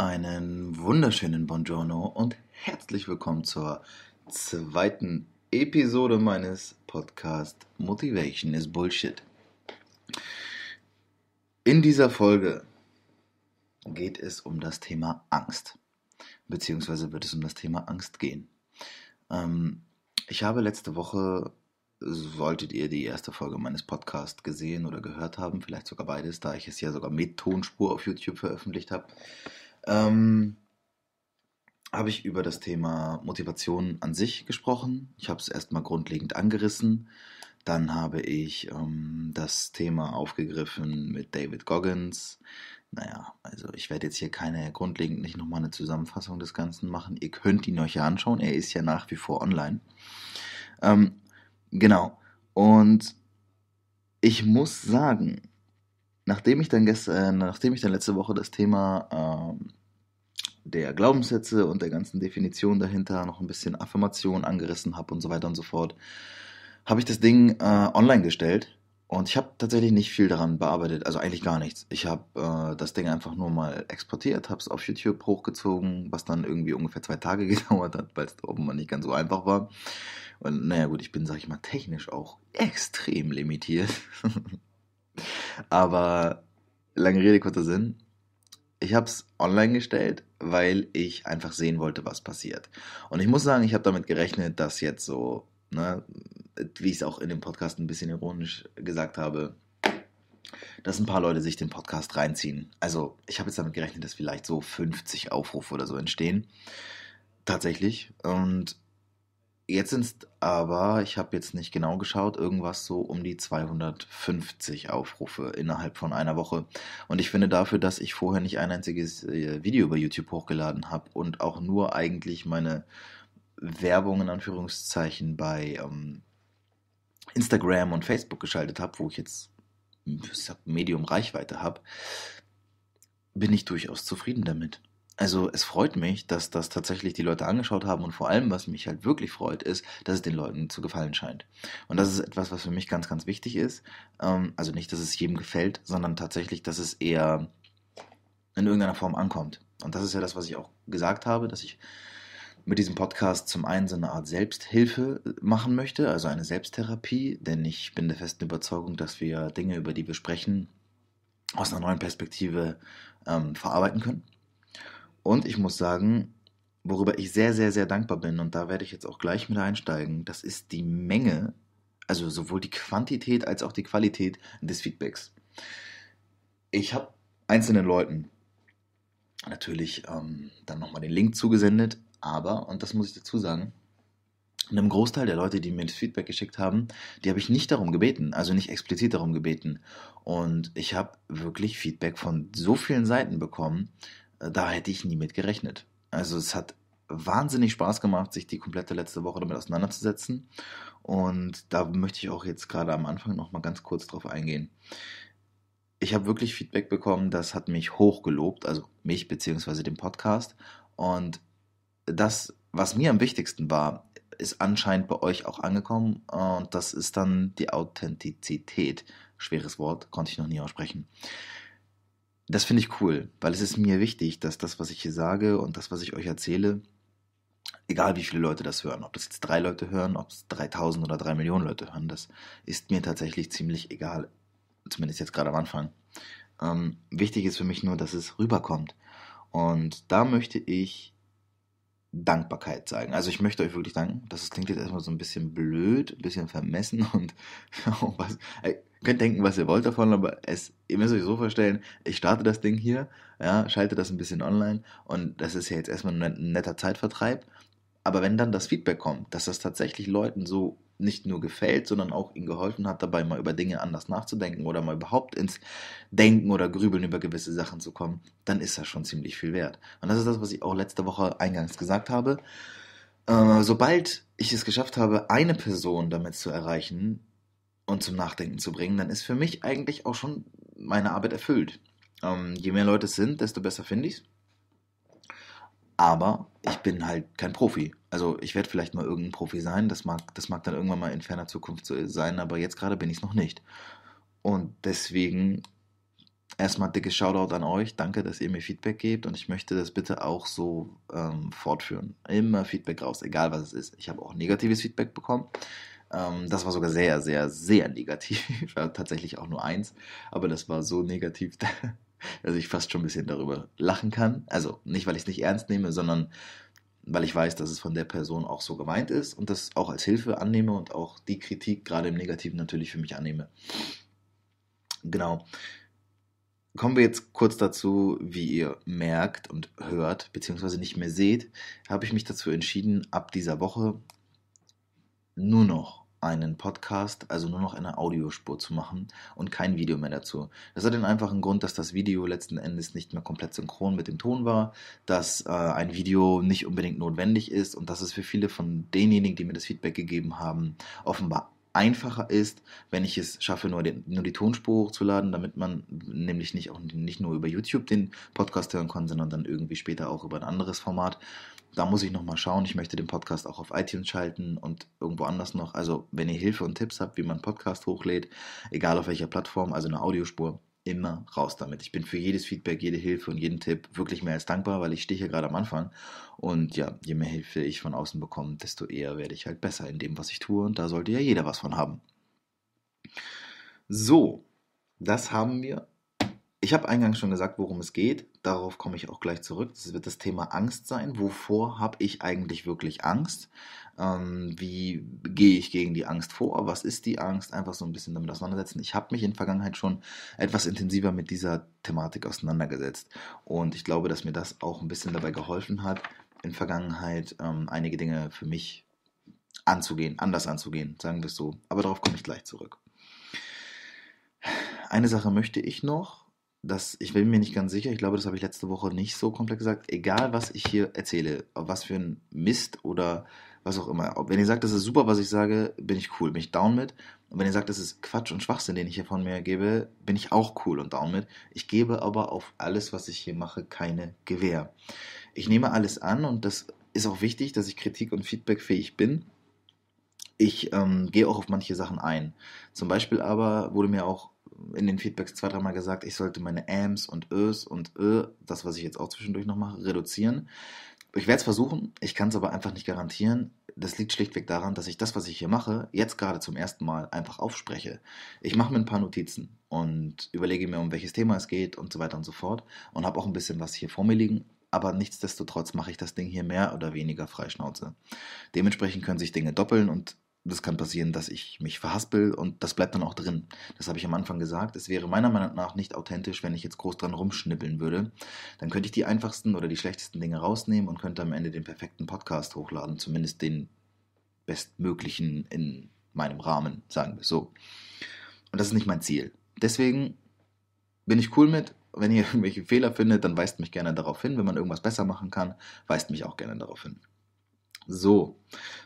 Einen wunderschönen Buongiorno und herzlich willkommen zur zweiten Episode meines Podcasts Motivation is Bullshit. In dieser Folge geht es um das Thema Angst, beziehungsweise wird es um das Thema Angst gehen. Ähm, ich habe letzte Woche, solltet ihr die erste Folge meines Podcasts gesehen oder gehört haben, vielleicht sogar beides, da ich es ja sogar mit Tonspur auf YouTube veröffentlicht habe, ähm, habe ich über das Thema Motivation an sich gesprochen. Ich habe es erstmal grundlegend angerissen. Dann habe ich ähm, das Thema aufgegriffen mit David Goggins. Naja, also ich werde jetzt hier keine grundlegend nicht nochmal eine Zusammenfassung des Ganzen machen. Ihr könnt ihn euch ja anschauen. Er ist ja nach wie vor online. Ähm, genau. Und ich muss sagen, nachdem ich dann gestern, äh, nachdem ich dann letzte Woche das Thema ähm, der Glaubenssätze und der ganzen Definition dahinter noch ein bisschen Affirmation angerissen habe und so weiter und so fort, habe ich das Ding äh, online gestellt und ich habe tatsächlich nicht viel daran bearbeitet, also eigentlich gar nichts. Ich habe äh, das Ding einfach nur mal exportiert, habe es auf YouTube hochgezogen, was dann irgendwie ungefähr zwei Tage gedauert hat, weil es mal nicht ganz so einfach war. Und naja gut, ich bin, sag ich mal, technisch auch extrem limitiert. Aber lange Rede, kurzer Sinn. Ich habe es online gestellt, weil ich einfach sehen wollte, was passiert. Und ich muss sagen, ich habe damit gerechnet, dass jetzt so, ne, wie ich es auch in dem Podcast ein bisschen ironisch gesagt habe, dass ein paar Leute sich den Podcast reinziehen. Also ich habe jetzt damit gerechnet, dass vielleicht so 50 Aufrufe oder so entstehen. Tatsächlich. Und Jetzt sind es aber, ich habe jetzt nicht genau geschaut, irgendwas so um die 250 Aufrufe innerhalb von einer Woche. Und ich finde dafür, dass ich vorher nicht ein einziges äh, Video über YouTube hochgeladen habe und auch nur eigentlich meine Werbung in Anführungszeichen bei ähm, Instagram und Facebook geschaltet habe, wo ich jetzt Medium Reichweite habe, bin ich durchaus zufrieden damit. Also es freut mich, dass das tatsächlich die Leute angeschaut haben und vor allem, was mich halt wirklich freut, ist, dass es den Leuten zu gefallen scheint. Und das ist etwas, was für mich ganz, ganz wichtig ist. Ähm, also nicht, dass es jedem gefällt, sondern tatsächlich, dass es eher in irgendeiner Form ankommt. Und das ist ja das, was ich auch gesagt habe, dass ich mit diesem Podcast zum einen so eine Art Selbsthilfe machen möchte, also eine Selbsttherapie, denn ich bin der festen Überzeugung, dass wir Dinge, über die wir sprechen, aus einer neuen Perspektive ähm, verarbeiten können. Und ich muss sagen, worüber ich sehr, sehr, sehr dankbar bin, und da werde ich jetzt auch gleich mit einsteigen, das ist die Menge, also sowohl die Quantität als auch die Qualität des Feedbacks. Ich habe einzelnen Leuten natürlich ähm, dann nochmal den Link zugesendet, aber, und das muss ich dazu sagen, einem Großteil der Leute, die mir das Feedback geschickt haben, die habe ich nicht darum gebeten, also nicht explizit darum gebeten. Und ich habe wirklich Feedback von so vielen Seiten bekommen, da hätte ich nie mit gerechnet. Also es hat wahnsinnig Spaß gemacht, sich die komplette letzte Woche damit auseinanderzusetzen. Und da möchte ich auch jetzt gerade am Anfang noch mal ganz kurz drauf eingehen. Ich habe wirklich Feedback bekommen, das hat mich hochgelobt, also mich beziehungsweise den Podcast. Und das, was mir am wichtigsten war, ist anscheinend bei euch auch angekommen. Und das ist dann die Authentizität. Schweres Wort, konnte ich noch nie aussprechen. Das finde ich cool, weil es ist mir wichtig, dass das, was ich hier sage und das, was ich euch erzähle, egal wie viele Leute das hören, ob das jetzt drei Leute hören, ob es 3000 oder drei Millionen Leute hören, das ist mir tatsächlich ziemlich egal, zumindest jetzt gerade am Anfang. Ähm, wichtig ist für mich nur, dass es rüberkommt. Und da möchte ich Dankbarkeit zeigen. Also ich möchte euch wirklich danken. Das klingt jetzt erstmal so ein bisschen blöd, ein bisschen vermessen und was, könnt denken, was ihr wollt davon, aber es, ihr müsst euch so vorstellen, ich starte das Ding hier, ja, schalte das ein bisschen online und das ist ja jetzt erstmal ein netter Zeitvertreib. Aber wenn dann das Feedback kommt, dass das tatsächlich Leuten so nicht nur gefällt, sondern auch ihnen geholfen hat, dabei mal über Dinge anders nachzudenken oder mal überhaupt ins Denken oder Grübeln über gewisse Sachen zu kommen, dann ist das schon ziemlich viel wert. Und das ist das, was ich auch letzte Woche eingangs gesagt habe. Äh, sobald ich es geschafft habe, eine Person damit zu erreichen, und zum Nachdenken zu bringen, dann ist für mich eigentlich auch schon meine Arbeit erfüllt. Ähm, je mehr Leute es sind, desto besser finde ich es. Aber ich bin halt kein Profi. Also ich werde vielleicht mal irgendein Profi sein. Das mag, das mag dann irgendwann mal in ferner Zukunft sein, aber jetzt gerade bin ich es noch nicht. Und deswegen erstmal dickes Shoutout an euch. Danke, dass ihr mir Feedback gebt und ich möchte das bitte auch so ähm, fortführen. Immer Feedback raus, egal was es ist. Ich habe auch negatives Feedback bekommen. Ähm, das war sogar sehr, sehr, sehr negativ. tatsächlich auch nur eins, aber das war so negativ, dass ich fast schon ein bisschen darüber lachen kann. Also nicht, weil ich es nicht ernst nehme, sondern weil ich weiß, dass es von der Person auch so gemeint ist und das auch als Hilfe annehme und auch die Kritik gerade im Negativen natürlich für mich annehme. Genau. Kommen wir jetzt kurz dazu, wie ihr merkt und hört, beziehungsweise nicht mehr seht, habe ich mich dazu entschieden, ab dieser Woche nur noch einen Podcast, also nur noch eine Audiospur zu machen und kein Video mehr dazu. Das hat den einfachen Grund, dass das Video letzten Endes nicht mehr komplett synchron mit dem Ton war, dass äh, ein Video nicht unbedingt notwendig ist und dass es für viele von denjenigen, die mir das Feedback gegeben haben, offenbar einfacher ist, wenn ich es schaffe, nur, den, nur die Tonspur hochzuladen, damit man nämlich nicht, auch nicht nur über YouTube den Podcast hören kann, sondern dann irgendwie später auch über ein anderes Format da muss ich nochmal schauen. Ich möchte den Podcast auch auf iTunes schalten und irgendwo anders noch. Also, wenn ihr Hilfe und Tipps habt, wie man Podcast hochlädt, egal auf welcher Plattform, also eine Audiospur, immer raus damit. Ich bin für jedes Feedback, jede Hilfe und jeden Tipp wirklich mehr als dankbar, weil ich stehe hier gerade am Anfang. Und ja, je mehr Hilfe ich von außen bekomme, desto eher werde ich halt besser in dem, was ich tue. Und da sollte ja jeder was von haben. So, das haben wir. Ich habe eingangs schon gesagt, worum es geht. Darauf komme ich auch gleich zurück. Das wird das Thema Angst sein. Wovor habe ich eigentlich wirklich Angst? Ähm, wie gehe ich gegen die Angst vor? Was ist die Angst? Einfach so ein bisschen damit auseinandersetzen. Ich habe mich in der Vergangenheit schon etwas intensiver mit dieser Thematik auseinandergesetzt. Und ich glaube, dass mir das auch ein bisschen dabei geholfen hat, in Vergangenheit ähm, einige Dinge für mich anzugehen, anders anzugehen, sagen wir es so. Aber darauf komme ich gleich zurück. Eine Sache möchte ich noch, das, ich bin mir nicht ganz sicher, ich glaube, das habe ich letzte Woche nicht so komplett gesagt. Egal, was ich hier erzähle, was für ein Mist oder was auch immer. Wenn ihr sagt, das ist super, was ich sage, bin ich cool, bin ich down mit. Und wenn ihr sagt, das ist Quatsch und Schwachsinn, den ich hier von mir gebe, bin ich auch cool und down mit. Ich gebe aber auf alles, was ich hier mache, keine Gewähr. Ich nehme alles an und das ist auch wichtig, dass ich kritik- und feedbackfähig bin. Ich ähm, gehe auch auf manche Sachen ein. Zum Beispiel aber wurde mir auch in den Feedbacks zwei, dreimal gesagt, ich sollte meine Ams und Ös und Ö, das, was ich jetzt auch zwischendurch noch mache, reduzieren. Ich werde es versuchen, ich kann es aber einfach nicht garantieren. Das liegt schlichtweg daran, dass ich das, was ich hier mache, jetzt gerade zum ersten Mal einfach aufspreche. Ich mache mir ein paar Notizen und überlege mir, um welches Thema es geht und so weiter und so fort und habe auch ein bisschen was hier vor mir liegen. Aber nichtsdestotrotz mache ich das Ding hier mehr oder weniger freischnauze. Dementsprechend können sich Dinge doppeln und das kann passieren, dass ich mich verhaspel und das bleibt dann auch drin. Das habe ich am Anfang gesagt. Es wäre meiner Meinung nach nicht authentisch, wenn ich jetzt groß dran rumschnippeln würde. Dann könnte ich die einfachsten oder die schlechtesten Dinge rausnehmen und könnte am Ende den perfekten Podcast hochladen. Zumindest den bestmöglichen in meinem Rahmen, sagen wir so. Und das ist nicht mein Ziel. Deswegen bin ich cool mit. Wenn ihr irgendwelche Fehler findet, dann weist mich gerne darauf hin. Wenn man irgendwas besser machen kann, weist mich auch gerne darauf hin. So,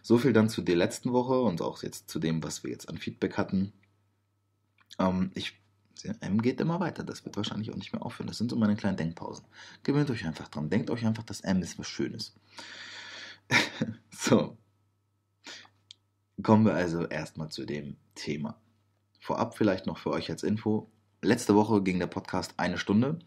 so viel dann zu der letzten Woche und auch jetzt zu dem, was wir jetzt an Feedback hatten. Ähm, ich, M geht immer weiter, das wird wahrscheinlich auch nicht mehr aufhören. Das sind so meine kleinen Denkpausen. Gewöhnt euch einfach dran. Denkt euch einfach, dass M ist was Schönes. so. Kommen wir also erstmal zu dem Thema. Vorab vielleicht noch für euch als Info. Letzte Woche ging der Podcast eine Stunde.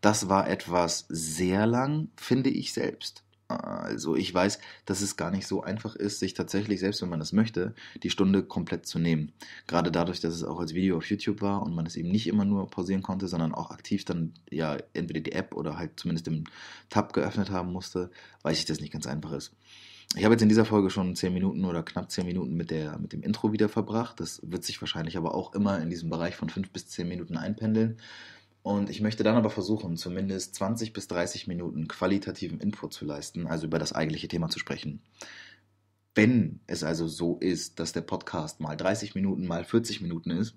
Das war etwas sehr lang, finde ich selbst. Also ich weiß, dass es gar nicht so einfach ist, sich tatsächlich, selbst wenn man das möchte, die Stunde komplett zu nehmen. Gerade dadurch, dass es auch als Video auf YouTube war und man es eben nicht immer nur pausieren konnte, sondern auch aktiv dann ja entweder die App oder halt zumindest den Tab geöffnet haben musste, weiß ich, dass es nicht ganz einfach ist. Ich habe jetzt in dieser Folge schon 10 Minuten oder knapp 10 Minuten mit, der, mit dem Intro wieder verbracht. Das wird sich wahrscheinlich aber auch immer in diesem Bereich von 5 bis 10 Minuten einpendeln. Und ich möchte dann aber versuchen, zumindest 20 bis 30 Minuten qualitativen Input zu leisten, also über das eigentliche Thema zu sprechen. Wenn es also so ist, dass der Podcast mal 30 Minuten, mal 40 Minuten ist,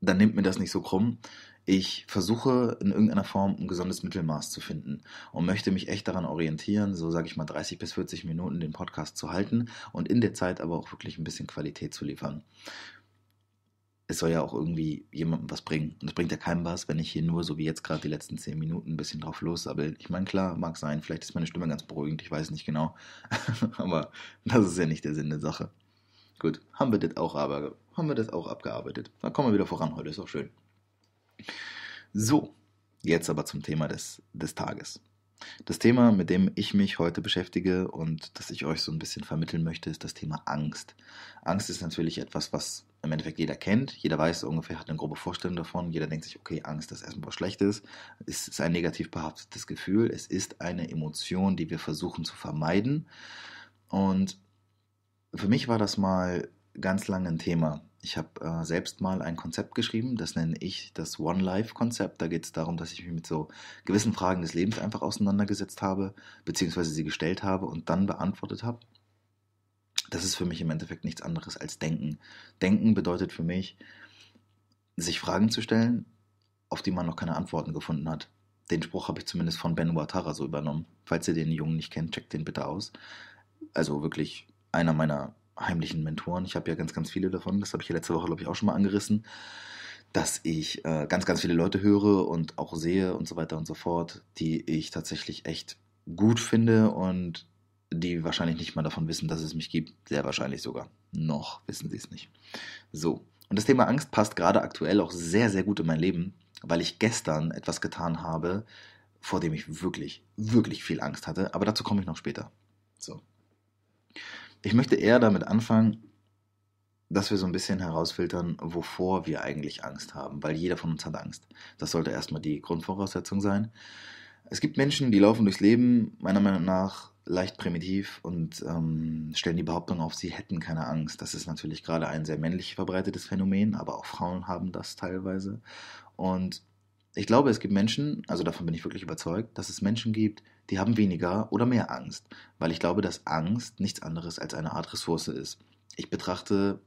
dann nimmt mir das nicht so krumm. Ich versuche in irgendeiner Form ein gesundes Mittelmaß zu finden und möchte mich echt daran orientieren, so sage ich mal 30 bis 40 Minuten den Podcast zu halten und in der Zeit aber auch wirklich ein bisschen Qualität zu liefern es soll ja auch irgendwie jemandem was bringen. Und es bringt ja keinem was, wenn ich hier nur, so wie jetzt gerade die letzten zehn Minuten, ein bisschen drauf lossabbel. Ich meine, klar, mag sein, vielleicht ist meine Stimme ganz beruhigend, ich weiß nicht genau. aber das ist ja nicht der Sinn der Sache. Gut, haben wir das auch, aber, haben wir das auch abgearbeitet. Da kommen wir wieder voran heute, ist auch schön. So, jetzt aber zum Thema des, des Tages. Das Thema, mit dem ich mich heute beschäftige und das ich euch so ein bisschen vermitteln möchte, ist das Thema Angst. Angst ist natürlich etwas, was im Endeffekt jeder kennt. Jeder weiß ungefähr, hat eine grobe Vorstellung davon. Jeder denkt sich, okay, Angst ist erstmal was Schlechtes. Es ist ein negativ behaftetes Gefühl. Es ist eine Emotion, die wir versuchen zu vermeiden. Und für mich war das mal ganz lange ein Thema. Ich habe äh, selbst mal ein Konzept geschrieben, das nenne ich das One-Life-Konzept. Da geht es darum, dass ich mich mit so gewissen Fragen des Lebens einfach auseinandergesetzt habe, beziehungsweise sie gestellt habe und dann beantwortet habe. Das ist für mich im Endeffekt nichts anderes als Denken. Denken bedeutet für mich, sich Fragen zu stellen, auf die man noch keine Antworten gefunden hat. Den Spruch habe ich zumindest von Ben Watara so übernommen. Falls ihr den Jungen nicht kennt, checkt den bitte aus. Also wirklich einer meiner heimlichen Mentoren. Ich habe ja ganz, ganz viele davon. Das habe ich ja letzte Woche, glaube ich, auch schon mal angerissen. Dass ich äh, ganz, ganz viele Leute höre und auch sehe und so weiter und so fort, die ich tatsächlich echt gut finde und die wahrscheinlich nicht mal davon wissen, dass es mich gibt. Sehr wahrscheinlich sogar. Noch wissen sie es nicht. So. Und das Thema Angst passt gerade aktuell auch sehr, sehr gut in mein Leben, weil ich gestern etwas getan habe, vor dem ich wirklich, wirklich viel Angst hatte. Aber dazu komme ich noch später. So. Ich möchte eher damit anfangen, dass wir so ein bisschen herausfiltern, wovor wir eigentlich Angst haben, weil jeder von uns hat Angst. Das sollte erstmal die Grundvoraussetzung sein. Es gibt Menschen, die laufen durchs Leben, meiner Meinung nach, leicht primitiv und ähm, stellen die Behauptung auf, sie hätten keine Angst. Das ist natürlich gerade ein sehr männlich verbreitetes Phänomen, aber auch Frauen haben das teilweise. Und ich glaube, es gibt Menschen, also davon bin ich wirklich überzeugt, dass es Menschen gibt, die haben weniger oder mehr Angst, weil ich glaube, dass Angst nichts anderes als eine Art Ressource ist. Ich betrachte,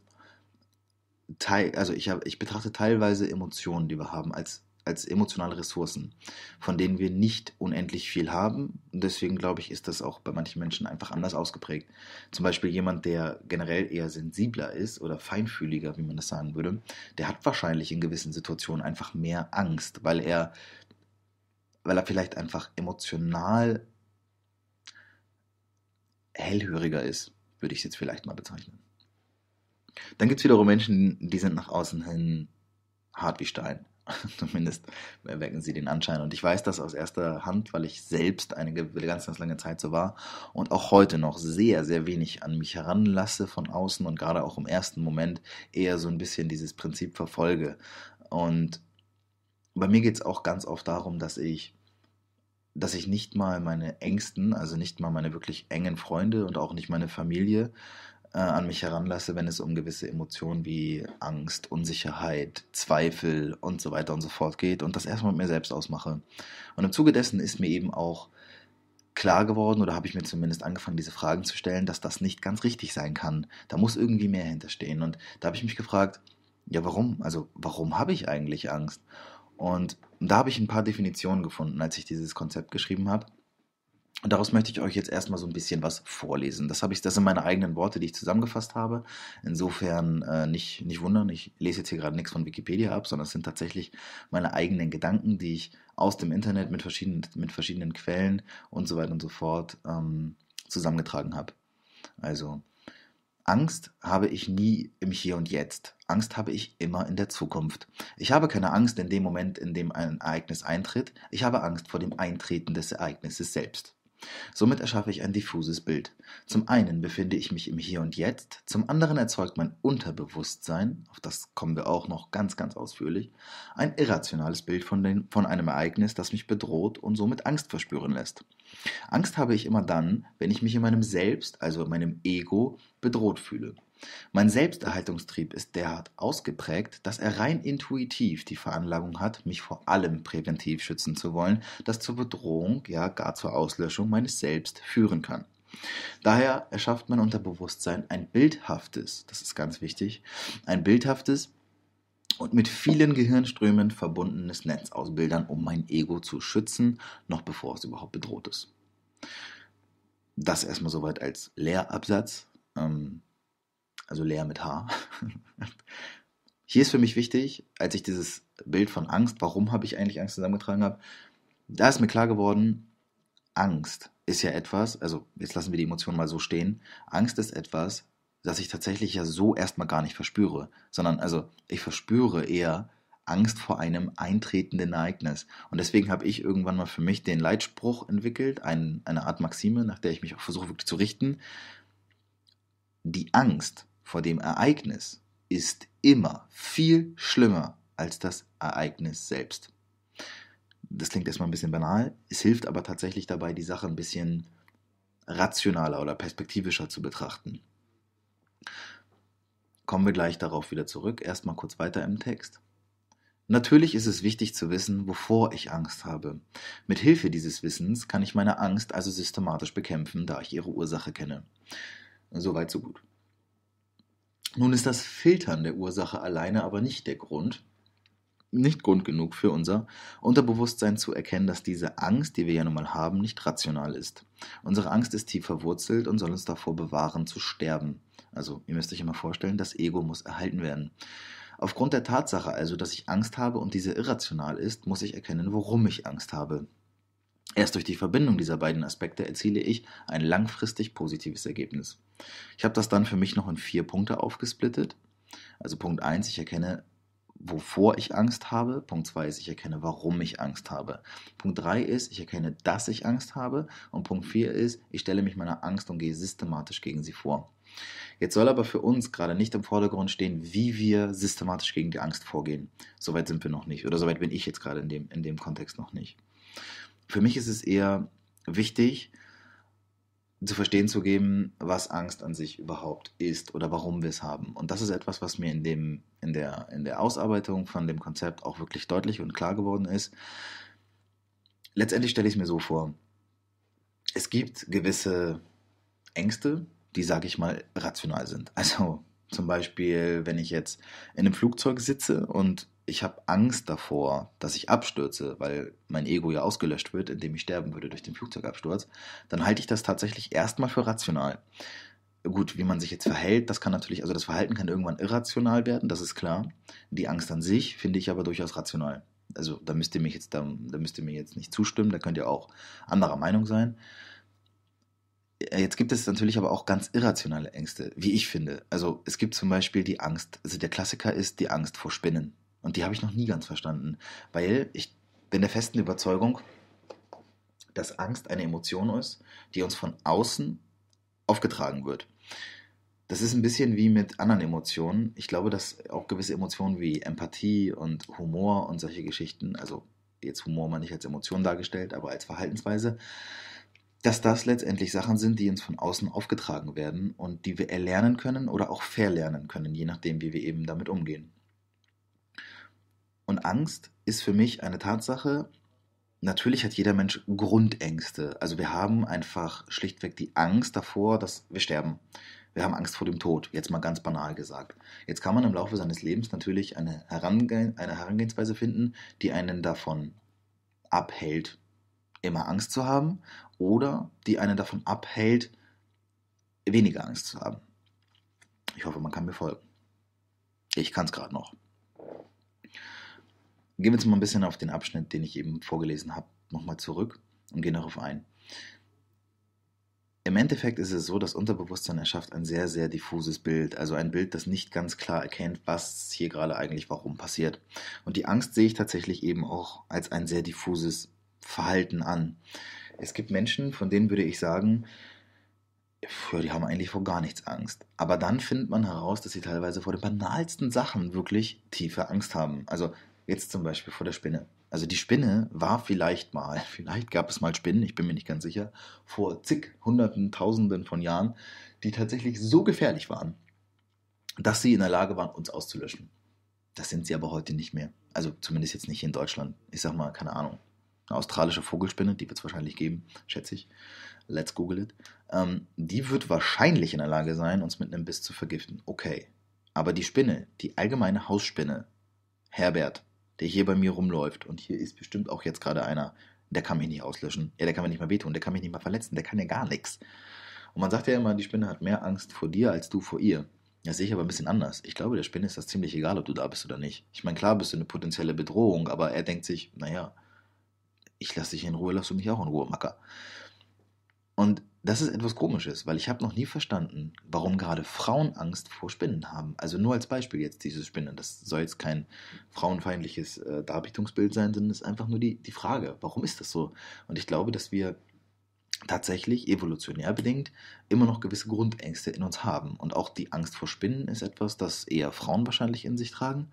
also ich, hab, ich betrachte teilweise Emotionen, die wir haben, als als emotionale Ressourcen, von denen wir nicht unendlich viel haben. Und deswegen glaube ich, ist das auch bei manchen Menschen einfach anders ausgeprägt. Zum Beispiel jemand, der generell eher sensibler ist oder feinfühliger, wie man das sagen würde, der hat wahrscheinlich in gewissen Situationen einfach mehr Angst, weil er, weil er vielleicht einfach emotional hellhöriger ist, würde ich es jetzt vielleicht mal bezeichnen. Dann gibt es wiederum Menschen, die sind nach außen hin hart wie Stein. Zumindest erwecken sie den Anschein. Und ich weiß das aus erster Hand, weil ich selbst eine ganz, ganz lange Zeit so war und auch heute noch sehr, sehr wenig an mich heranlasse von außen und gerade auch im ersten Moment eher so ein bisschen dieses Prinzip verfolge. Und bei mir geht es auch ganz oft darum, dass ich dass ich nicht mal meine Ängsten, also nicht mal meine wirklich engen Freunde und auch nicht meine Familie äh, an mich heranlasse, wenn es um gewisse Emotionen wie Angst, Unsicherheit, Zweifel und so weiter und so fort geht und das erstmal mit mir selbst ausmache. Und im Zuge dessen ist mir eben auch klar geworden oder habe ich mir zumindest angefangen, diese Fragen zu stellen, dass das nicht ganz richtig sein kann. Da muss irgendwie mehr hinterstehen. Und da habe ich mich gefragt, ja, warum? Also, warum habe ich eigentlich Angst? Und da habe ich ein paar Definitionen gefunden, als ich dieses Konzept geschrieben habe. Und daraus möchte ich euch jetzt erstmal so ein bisschen was vorlesen. Das, habe ich, das sind meine eigenen Worte, die ich zusammengefasst habe. Insofern äh, nicht, nicht wundern, ich lese jetzt hier gerade nichts von Wikipedia ab, sondern es sind tatsächlich meine eigenen Gedanken, die ich aus dem Internet mit verschiedenen, mit verschiedenen Quellen und so weiter und so fort ähm, zusammengetragen habe. Also, Angst habe ich nie im Hier und Jetzt. Angst habe ich immer in der Zukunft. Ich habe keine Angst in dem Moment, in dem ein Ereignis eintritt. Ich habe Angst vor dem Eintreten des Ereignisses selbst. Somit erschaffe ich ein diffuses Bild. Zum einen befinde ich mich im Hier und Jetzt, zum anderen erzeugt mein Unterbewusstsein, auf das kommen wir auch noch ganz, ganz ausführlich, ein irrationales Bild von, den, von einem Ereignis, das mich bedroht und somit Angst verspüren lässt. Angst habe ich immer dann, wenn ich mich in meinem Selbst, also in meinem Ego, bedroht fühle. Mein Selbsterhaltungstrieb ist derart ausgeprägt, dass er rein intuitiv die Veranlagung hat, mich vor allem präventiv schützen zu wollen, das zur Bedrohung, ja gar zur Auslöschung meines Selbst führen kann. Daher erschafft mein Unterbewusstsein ein bildhaftes, das ist ganz wichtig, ein bildhaftes und mit vielen Gehirnströmen verbundenes Netz aus Bildern, um mein Ego zu schützen, noch bevor es überhaupt bedroht ist. Das erstmal soweit als Lehrabsatz. Ähm, also leer mit H. Hier ist für mich wichtig, als ich dieses Bild von Angst, warum habe ich eigentlich Angst zusammengetragen habe, da ist mir klar geworden, Angst ist ja etwas, also jetzt lassen wir die Emotionen mal so stehen, Angst ist etwas, das ich tatsächlich ja so erstmal gar nicht verspüre, sondern also ich verspüre eher Angst vor einem eintretenden Ereignis. Und deswegen habe ich irgendwann mal für mich den Leitspruch entwickelt, ein, eine Art Maxime, nach der ich mich auch versuche wirklich zu richten. Die Angst vor dem Ereignis ist immer viel schlimmer als das Ereignis selbst. Das klingt erstmal ein bisschen banal, es hilft aber tatsächlich dabei, die Sache ein bisschen rationaler oder perspektivischer zu betrachten. Kommen wir gleich darauf wieder zurück. Erstmal kurz weiter im Text. Natürlich ist es wichtig zu wissen, wovor ich Angst habe. Mit Hilfe dieses Wissens kann ich meine Angst also systematisch bekämpfen, da ich ihre Ursache kenne. Soweit so gut. Nun ist das Filtern der Ursache alleine aber nicht der Grund, nicht Grund genug für unser Unterbewusstsein zu erkennen, dass diese Angst, die wir ja nun mal haben, nicht rational ist. Unsere Angst ist tief verwurzelt und soll uns davor bewahren, zu sterben. Also, ihr müsst euch immer vorstellen, das Ego muss erhalten werden. Aufgrund der Tatsache also, dass ich Angst habe und diese irrational ist, muss ich erkennen, warum ich Angst habe. Erst durch die Verbindung dieser beiden Aspekte erziele ich ein langfristig positives Ergebnis. Ich habe das dann für mich noch in vier Punkte aufgesplittet. Also Punkt 1, ich erkenne wovor ich Angst habe. Punkt 2 ist, ich erkenne, warum ich Angst habe. Punkt 3 ist, ich erkenne, dass ich Angst habe. Und Punkt 4 ist, ich stelle mich meiner Angst und gehe systematisch gegen sie vor. Jetzt soll aber für uns gerade nicht im Vordergrund stehen, wie wir systematisch gegen die Angst vorgehen. Soweit sind wir noch nicht. Oder soweit bin ich jetzt gerade in dem, in dem Kontext noch nicht. Für mich ist es eher wichtig, zu verstehen zu geben, was Angst an sich überhaupt ist oder warum wir es haben. Und das ist etwas, was mir in, dem, in, der, in der Ausarbeitung von dem Konzept auch wirklich deutlich und klar geworden ist. Letztendlich stelle ich es mir so vor, es gibt gewisse Ängste, die, sage ich mal, rational sind. Also zum Beispiel, wenn ich jetzt in einem Flugzeug sitze und ich habe Angst davor, dass ich abstürze, weil mein Ego ja ausgelöscht wird, indem ich sterben würde durch den Flugzeugabsturz, dann halte ich das tatsächlich erstmal für rational. Gut, wie man sich jetzt verhält, das kann natürlich, also das Verhalten kann irgendwann irrational werden, das ist klar. Die Angst an sich finde ich aber durchaus rational. Also da müsst ihr mich jetzt, da, da müsst ihr mir jetzt nicht zustimmen, da könnt ihr auch anderer Meinung sein. Äh, jetzt gibt es natürlich aber auch ganz irrationale Ängste, wie ich finde. Also es gibt zum Beispiel die Angst, also der Klassiker ist die Angst vor Spinnen. Und die habe ich noch nie ganz verstanden, weil ich bin der festen Überzeugung, dass Angst eine Emotion ist, die uns von außen aufgetragen wird. Das ist ein bisschen wie mit anderen Emotionen. Ich glaube, dass auch gewisse Emotionen wie Empathie und Humor und solche Geschichten, also jetzt Humor mal nicht als Emotion dargestellt, aber als Verhaltensweise, dass das letztendlich Sachen sind, die uns von außen aufgetragen werden und die wir erlernen können oder auch verlernen können, je nachdem, wie wir eben damit umgehen. Und Angst ist für mich eine Tatsache. Natürlich hat jeder Mensch Grundängste. Also wir haben einfach schlichtweg die Angst davor, dass wir sterben. Wir haben Angst vor dem Tod, jetzt mal ganz banal gesagt. Jetzt kann man im Laufe seines Lebens natürlich eine, Herange eine Herangehensweise finden, die einen davon abhält, immer Angst zu haben, oder die einen davon abhält, weniger Angst zu haben. Ich hoffe, man kann mir folgen. Ich kann es gerade noch. Gehen wir jetzt mal ein bisschen auf den Abschnitt, den ich eben vorgelesen habe, nochmal zurück und gehen darauf ein. Im Endeffekt ist es so, das Unterbewusstsein erschafft ein sehr, sehr diffuses Bild, also ein Bild, das nicht ganz klar erkennt, was hier gerade eigentlich warum passiert. Und die Angst sehe ich tatsächlich eben auch als ein sehr diffuses Verhalten an. Es gibt Menschen, von denen würde ich sagen, ja, die haben eigentlich vor gar nichts Angst. Aber dann findet man heraus, dass sie teilweise vor den banalsten Sachen wirklich tiefe Angst haben. Also Jetzt zum Beispiel vor der Spinne. Also die Spinne war vielleicht mal, vielleicht gab es mal Spinnen, ich bin mir nicht ganz sicher, vor zig, hunderten, tausenden von Jahren, die tatsächlich so gefährlich waren, dass sie in der Lage waren, uns auszulöschen. Das sind sie aber heute nicht mehr. Also zumindest jetzt nicht in Deutschland. Ich sag mal, keine Ahnung. Eine australische Vogelspinne, die wird es wahrscheinlich geben, schätze ich. Let's Google it. Ähm, die wird wahrscheinlich in der Lage sein, uns mit einem Biss zu vergiften. Okay. Aber die Spinne, die allgemeine Hausspinne, Herbert, der hier bei mir rumläuft. Und hier ist bestimmt auch jetzt gerade einer, der kann mich nicht auslöschen. Ja, der kann mir nicht mal wehtun, der kann mich nicht mal verletzen, der kann ja gar nichts. Und man sagt ja immer, die Spinne hat mehr Angst vor dir als du vor ihr. Das sehe ich aber ein bisschen anders. Ich glaube, der Spinne ist das ziemlich egal, ob du da bist oder nicht. Ich meine, klar bist du eine potenzielle Bedrohung, aber er denkt sich, naja, ich lasse dich in Ruhe, lass du mich auch in Ruhe, Macker. Und das ist etwas Komisches, weil ich habe noch nie verstanden, warum gerade Frauen Angst vor Spinnen haben. Also nur als Beispiel jetzt diese Spinne. Das soll jetzt kein frauenfeindliches äh, Darbietungsbild sein, sondern es ist einfach nur die, die Frage, warum ist das so? Und ich glaube, dass wir tatsächlich evolutionär bedingt immer noch gewisse Grundängste in uns haben. Und auch die Angst vor Spinnen ist etwas, das eher Frauen wahrscheinlich in sich tragen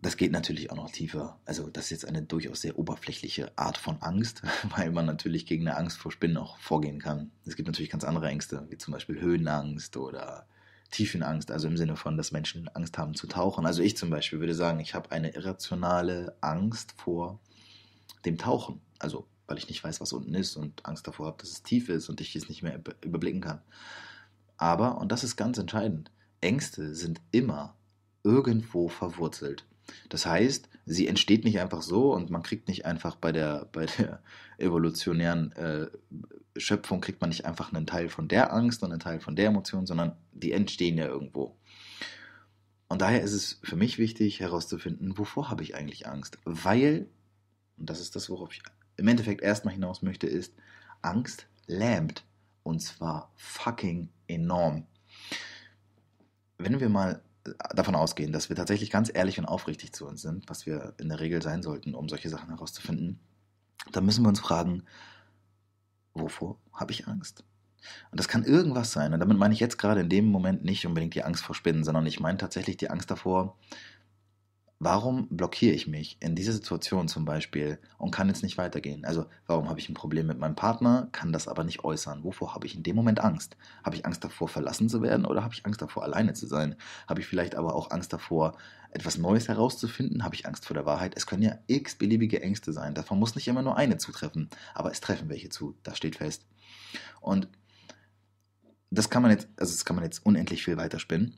das geht natürlich auch noch tiefer. Also das ist jetzt eine durchaus sehr oberflächliche Art von Angst, weil man natürlich gegen eine Angst vor Spinnen auch vorgehen kann. Es gibt natürlich ganz andere Ängste, wie zum Beispiel Höhenangst oder Tiefenangst, also im Sinne von, dass Menschen Angst haben zu tauchen. Also ich zum Beispiel würde sagen, ich habe eine irrationale Angst vor dem Tauchen. Also weil ich nicht weiß, was unten ist und Angst davor habe, dass es tief ist und ich es nicht mehr überblicken kann. Aber, und das ist ganz entscheidend, Ängste sind immer irgendwo verwurzelt. Das heißt, sie entsteht nicht einfach so und man kriegt nicht einfach bei der, bei der evolutionären äh, Schöpfung, kriegt man nicht einfach einen Teil von der Angst und einen Teil von der Emotion, sondern die entstehen ja irgendwo. Und daher ist es für mich wichtig herauszufinden, wovor habe ich eigentlich Angst? Weil, und das ist das, worauf ich im Endeffekt erstmal hinaus möchte, ist, Angst lähmt. Und zwar fucking enorm. Wenn wir mal davon ausgehen, dass wir tatsächlich ganz ehrlich und aufrichtig zu uns sind, was wir in der Regel sein sollten, um solche Sachen herauszufinden, dann müssen wir uns fragen, wovor habe ich Angst? Und das kann irgendwas sein. Und damit meine ich jetzt gerade in dem Moment nicht unbedingt die Angst vor Spinnen, sondern ich meine tatsächlich die Angst davor, warum blockiere ich mich in dieser Situation zum Beispiel und kann jetzt nicht weitergehen? Also warum habe ich ein Problem mit meinem Partner, kann das aber nicht äußern? Wovor habe ich in dem Moment Angst? Habe ich Angst davor, verlassen zu werden oder habe ich Angst davor, alleine zu sein? Habe ich vielleicht aber auch Angst davor, etwas Neues herauszufinden? Habe ich Angst vor der Wahrheit? Es können ja x beliebige Ängste sein. Davon muss nicht immer nur eine zutreffen, aber es treffen welche zu. Das steht fest. Und das kann man jetzt, also das kann man jetzt unendlich viel weiterspinnen.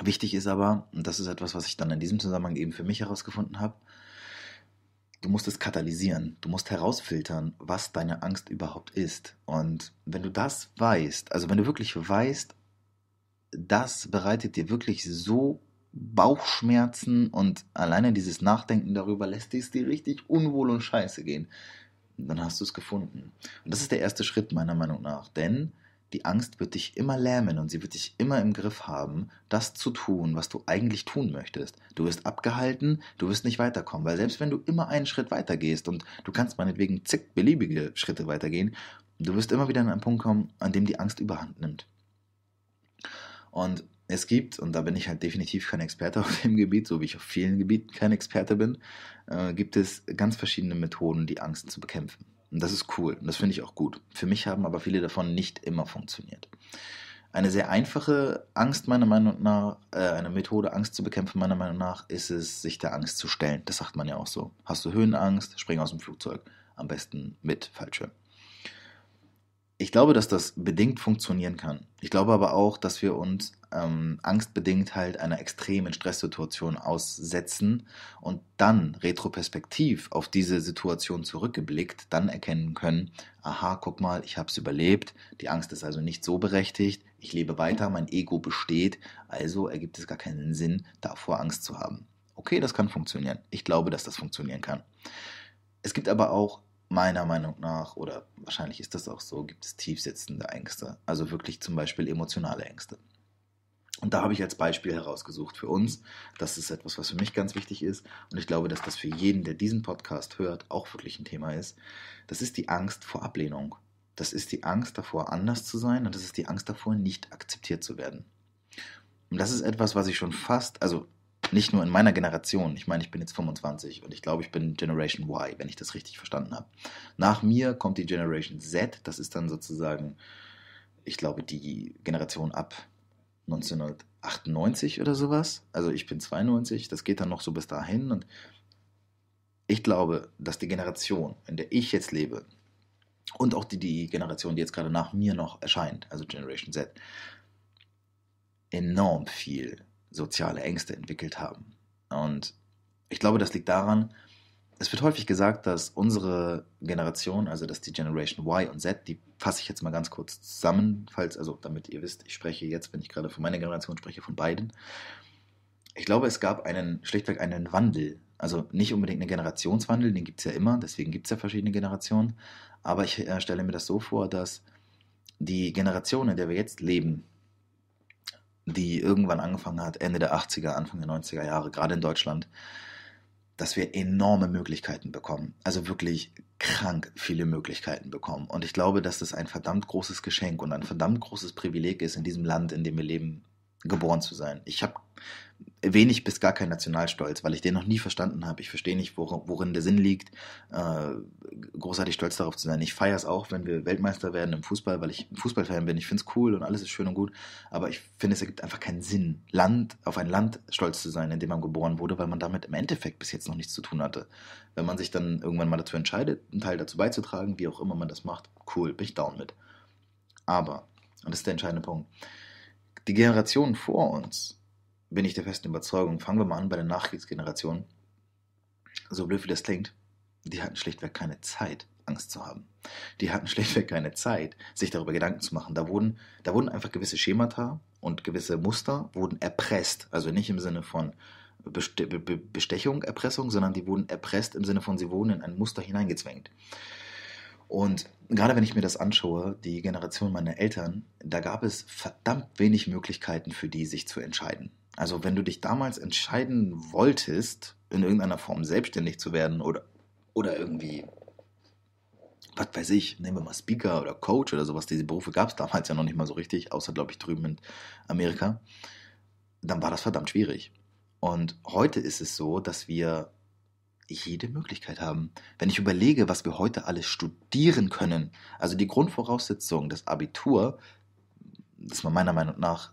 Wichtig ist aber, und das ist etwas, was ich dann in diesem Zusammenhang eben für mich herausgefunden habe, du musst es katalysieren. Du musst herausfiltern, was deine Angst überhaupt ist. Und wenn du das weißt, also wenn du wirklich weißt, das bereitet dir wirklich so Bauchschmerzen und alleine dieses Nachdenken darüber lässt es dir richtig unwohl und scheiße gehen, dann hast du es gefunden. Und das ist der erste Schritt meiner Meinung nach. Denn die Angst wird dich immer lähmen und sie wird dich immer im Griff haben, das zu tun, was du eigentlich tun möchtest. Du wirst abgehalten, du wirst nicht weiterkommen, weil selbst wenn du immer einen Schritt weiter gehst und du kannst meinetwegen zig beliebige Schritte weitergehen, du wirst immer wieder an einen Punkt kommen, an dem die Angst überhand nimmt. Und es gibt, und da bin ich halt definitiv kein Experte auf dem Gebiet, so wie ich auf vielen Gebieten kein Experte bin, äh, gibt es ganz verschiedene Methoden, die Angst zu bekämpfen. Und das ist cool und das finde ich auch gut. Für mich haben aber viele davon nicht immer funktioniert. Eine sehr einfache Angst meiner Meinung nach, äh, eine Methode, Angst zu bekämpfen meiner Meinung nach, ist es, sich der Angst zu stellen. Das sagt man ja auch so. Hast du Höhenangst, spring aus dem Flugzeug. Am besten mit Fallschirm. Ich glaube, dass das bedingt funktionieren kann. Ich glaube aber auch, dass wir uns ähm, angstbedingt halt einer extremen Stresssituation aussetzen und dann retroperspektiv auf diese Situation zurückgeblickt, dann erkennen können, aha, guck mal, ich habe es überlebt, die Angst ist also nicht so berechtigt, ich lebe weiter, mein Ego besteht, also ergibt es gar keinen Sinn, davor Angst zu haben. Okay, das kann funktionieren. Ich glaube, dass das funktionieren kann. Es gibt aber auch meiner Meinung nach, oder wahrscheinlich ist das auch so, gibt es tiefsitzende Ängste. Also wirklich zum Beispiel emotionale Ängste. Und da habe ich als Beispiel herausgesucht für uns, das ist etwas, was für mich ganz wichtig ist. Und ich glaube, dass das für jeden, der diesen Podcast hört, auch wirklich ein Thema ist. Das ist die Angst vor Ablehnung. Das ist die Angst davor, anders zu sein. Und das ist die Angst davor, nicht akzeptiert zu werden. Und das ist etwas, was ich schon fast, also nicht nur in meiner Generation. Ich meine, ich bin jetzt 25 und ich glaube, ich bin Generation Y, wenn ich das richtig verstanden habe. Nach mir kommt die Generation Z. Das ist dann sozusagen, ich glaube, die Generation ab 1998 oder sowas. Also ich bin 92. Das geht dann noch so bis dahin. Und ich glaube, dass die Generation, in der ich jetzt lebe, und auch die, die Generation, die jetzt gerade nach mir noch erscheint, also Generation Z, enorm viel soziale Ängste entwickelt haben. Und ich glaube, das liegt daran, es wird häufig gesagt, dass unsere Generation, also dass die Generation Y und Z, die fasse ich jetzt mal ganz kurz zusammen, falls, also damit ihr wisst, ich spreche jetzt, wenn ich gerade von meiner Generation spreche, von beiden. Ich glaube, es gab einen, schlichtweg einen Wandel. Also nicht unbedingt einen Generationswandel, den gibt es ja immer, deswegen gibt es ja verschiedene Generationen. Aber ich äh, stelle mir das so vor, dass die Generation, in der wir jetzt leben, die irgendwann angefangen hat, Ende der 80er, Anfang der 90er Jahre, gerade in Deutschland, dass wir enorme Möglichkeiten bekommen. Also wirklich krank viele Möglichkeiten bekommen. Und ich glaube, dass das ein verdammt großes Geschenk und ein verdammt großes Privileg ist, in diesem Land, in dem wir leben, geboren zu sein. Ich habe wenig bis gar keinen Nationalstolz, weil ich den noch nie verstanden habe. Ich verstehe nicht, worin der Sinn liegt, äh, großartig stolz darauf zu sein. Ich feiere es auch, wenn wir Weltmeister werden im Fußball, weil ich Fußballfan bin. Ich finde es cool und alles ist schön und gut, aber ich finde, es ergibt einfach keinen Sinn, Land auf ein Land stolz zu sein, in dem man geboren wurde, weil man damit im Endeffekt bis jetzt noch nichts zu tun hatte. Wenn man sich dann irgendwann mal dazu entscheidet, einen Teil dazu beizutragen, wie auch immer man das macht, cool, bin ich down mit. Aber, und das ist der entscheidende Punkt, die Generationen vor uns, bin ich der festen Überzeugung, fangen wir mal an bei der Nachkriegsgeneration, so blöd wie das klingt, die hatten schlichtweg keine Zeit, Angst zu haben. Die hatten schlichtweg keine Zeit, sich darüber Gedanken zu machen. Da wurden, da wurden einfach gewisse Schemata und gewisse Muster wurden erpresst. Also nicht im Sinne von Bestechung, Erpressung, sondern die wurden erpresst im Sinne von, sie wurden in ein Muster hineingezwängt. Und gerade wenn ich mir das anschaue, die Generation meiner Eltern, da gab es verdammt wenig Möglichkeiten für die, sich zu entscheiden. Also wenn du dich damals entscheiden wolltest, in irgendeiner Form selbstständig zu werden oder, oder irgendwie, was weiß ich, nehmen wir mal Speaker oder Coach oder sowas, diese Berufe gab es damals ja noch nicht mal so richtig, außer glaube ich drüben in Amerika, dann war das verdammt schwierig. Und heute ist es so, dass wir jede Möglichkeit haben. Wenn ich überlege, was wir heute alles studieren können, also die Grundvoraussetzung, das Abitur, das man meiner Meinung nach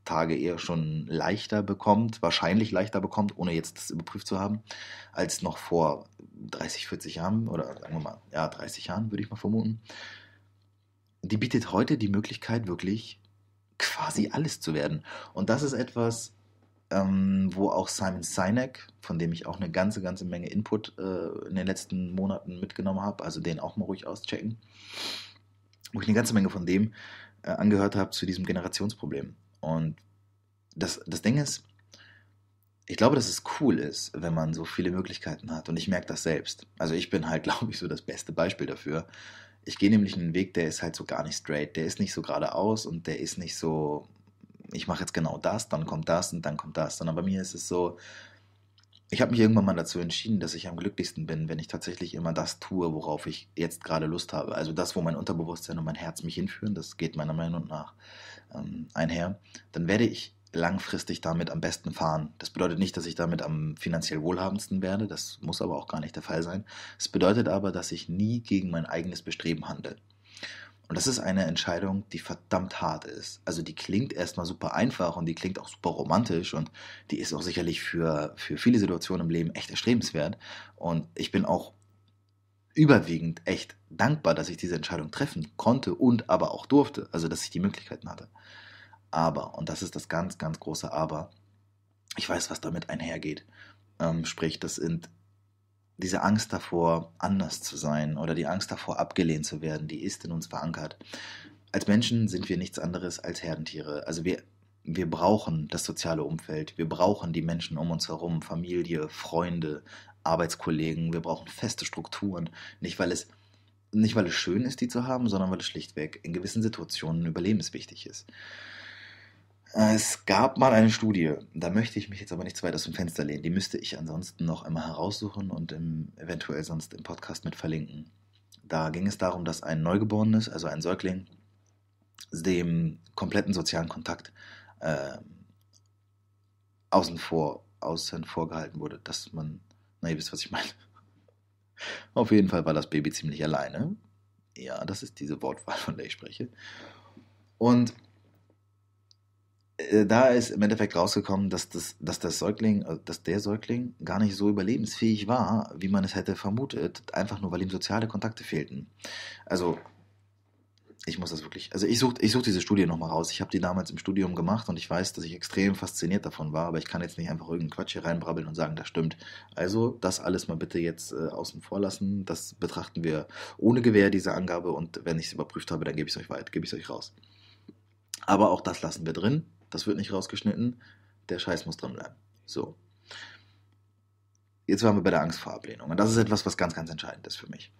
heutzutage eher schon leichter bekommt, wahrscheinlich leichter bekommt, ohne jetzt das überprüft zu haben, als noch vor 30, 40 Jahren oder sagen wir mal, ja, 30 Jahren würde ich mal vermuten. Die bietet heute die Möglichkeit, wirklich quasi alles zu werden. Und das ist etwas, ähm, wo auch Simon Sinek, von dem ich auch eine ganze, ganze Menge Input äh, in den letzten Monaten mitgenommen habe, also den auch mal ruhig auschecken, wo ich eine ganze Menge von dem äh, angehört habe zu diesem Generationsproblem. Und das, das Ding ist, ich glaube, dass es cool ist, wenn man so viele Möglichkeiten hat. Und ich merke das selbst. Also ich bin halt, glaube ich, so das beste Beispiel dafür. Ich gehe nämlich einen Weg, der ist halt so gar nicht straight. Der ist nicht so geradeaus und der ist nicht so ich mache jetzt genau das, dann kommt das und dann kommt das. Sondern bei mir ist es so, ich habe mich irgendwann mal dazu entschieden, dass ich am glücklichsten bin, wenn ich tatsächlich immer das tue, worauf ich jetzt gerade Lust habe. Also das, wo mein Unterbewusstsein und mein Herz mich hinführen, das geht meiner Meinung nach ähm, einher. Dann werde ich langfristig damit am besten fahren. Das bedeutet nicht, dass ich damit am finanziell wohlhabendsten werde, das muss aber auch gar nicht der Fall sein. Es bedeutet aber, dass ich nie gegen mein eigenes Bestreben handle. Und das ist eine Entscheidung, die verdammt hart ist. Also die klingt erstmal super einfach und die klingt auch super romantisch und die ist auch sicherlich für, für viele Situationen im Leben echt erstrebenswert. Und ich bin auch überwiegend echt dankbar, dass ich diese Entscheidung treffen konnte und aber auch durfte. Also dass ich die Möglichkeiten hatte. Aber, und das ist das ganz, ganz große Aber, ich weiß, was damit einhergeht. Ähm, sprich, das sind diese Angst davor, anders zu sein oder die Angst davor, abgelehnt zu werden, die ist in uns verankert. Als Menschen sind wir nichts anderes als Herdentiere. Also wir, wir brauchen das soziale Umfeld, wir brauchen die Menschen um uns herum, Familie, Freunde, Arbeitskollegen, wir brauchen feste Strukturen. Nicht weil es nicht weil es schön ist, die zu haben, sondern weil es schlichtweg in gewissen Situationen überlebenswichtig ist. Es gab mal eine Studie, da möchte ich mich jetzt aber nicht zu weit aus dem Fenster lehnen. Die müsste ich ansonsten noch einmal heraussuchen und im, eventuell sonst im Podcast mit verlinken. Da ging es darum, dass ein Neugeborenes, also ein Säugling, dem kompletten sozialen Kontakt äh, außen vor, außen vorgehalten wurde, dass man, na ihr wisst, was ich meine. Auf jeden Fall war das Baby ziemlich alleine. Ja, das ist diese Wortwahl, von der ich spreche. Und da ist im Endeffekt rausgekommen, dass, das, dass, das Säugling, äh, dass der Säugling gar nicht so überlebensfähig war, wie man es hätte vermutet, einfach nur weil ihm soziale Kontakte fehlten. Also, ich muss das wirklich, also ich suche ich such diese Studie nochmal raus. Ich habe die damals im Studium gemacht und ich weiß, dass ich extrem fasziniert davon war, aber ich kann jetzt nicht einfach irgendeinen Quatsch hier reinbrabbeln und sagen, das stimmt. Also, das alles mal bitte jetzt äh, außen vor lassen. Das betrachten wir ohne Gewähr, diese Angabe, und wenn ich es überprüft habe, dann gebe ich es euch weit, gebe ich es euch raus. Aber auch das lassen wir drin das wird nicht rausgeschnitten. Der Scheiß muss drin bleiben. So. Jetzt waren wir bei der Angst vor Ablehnung. Und das ist etwas, was ganz, ganz entscheidend ist für mich.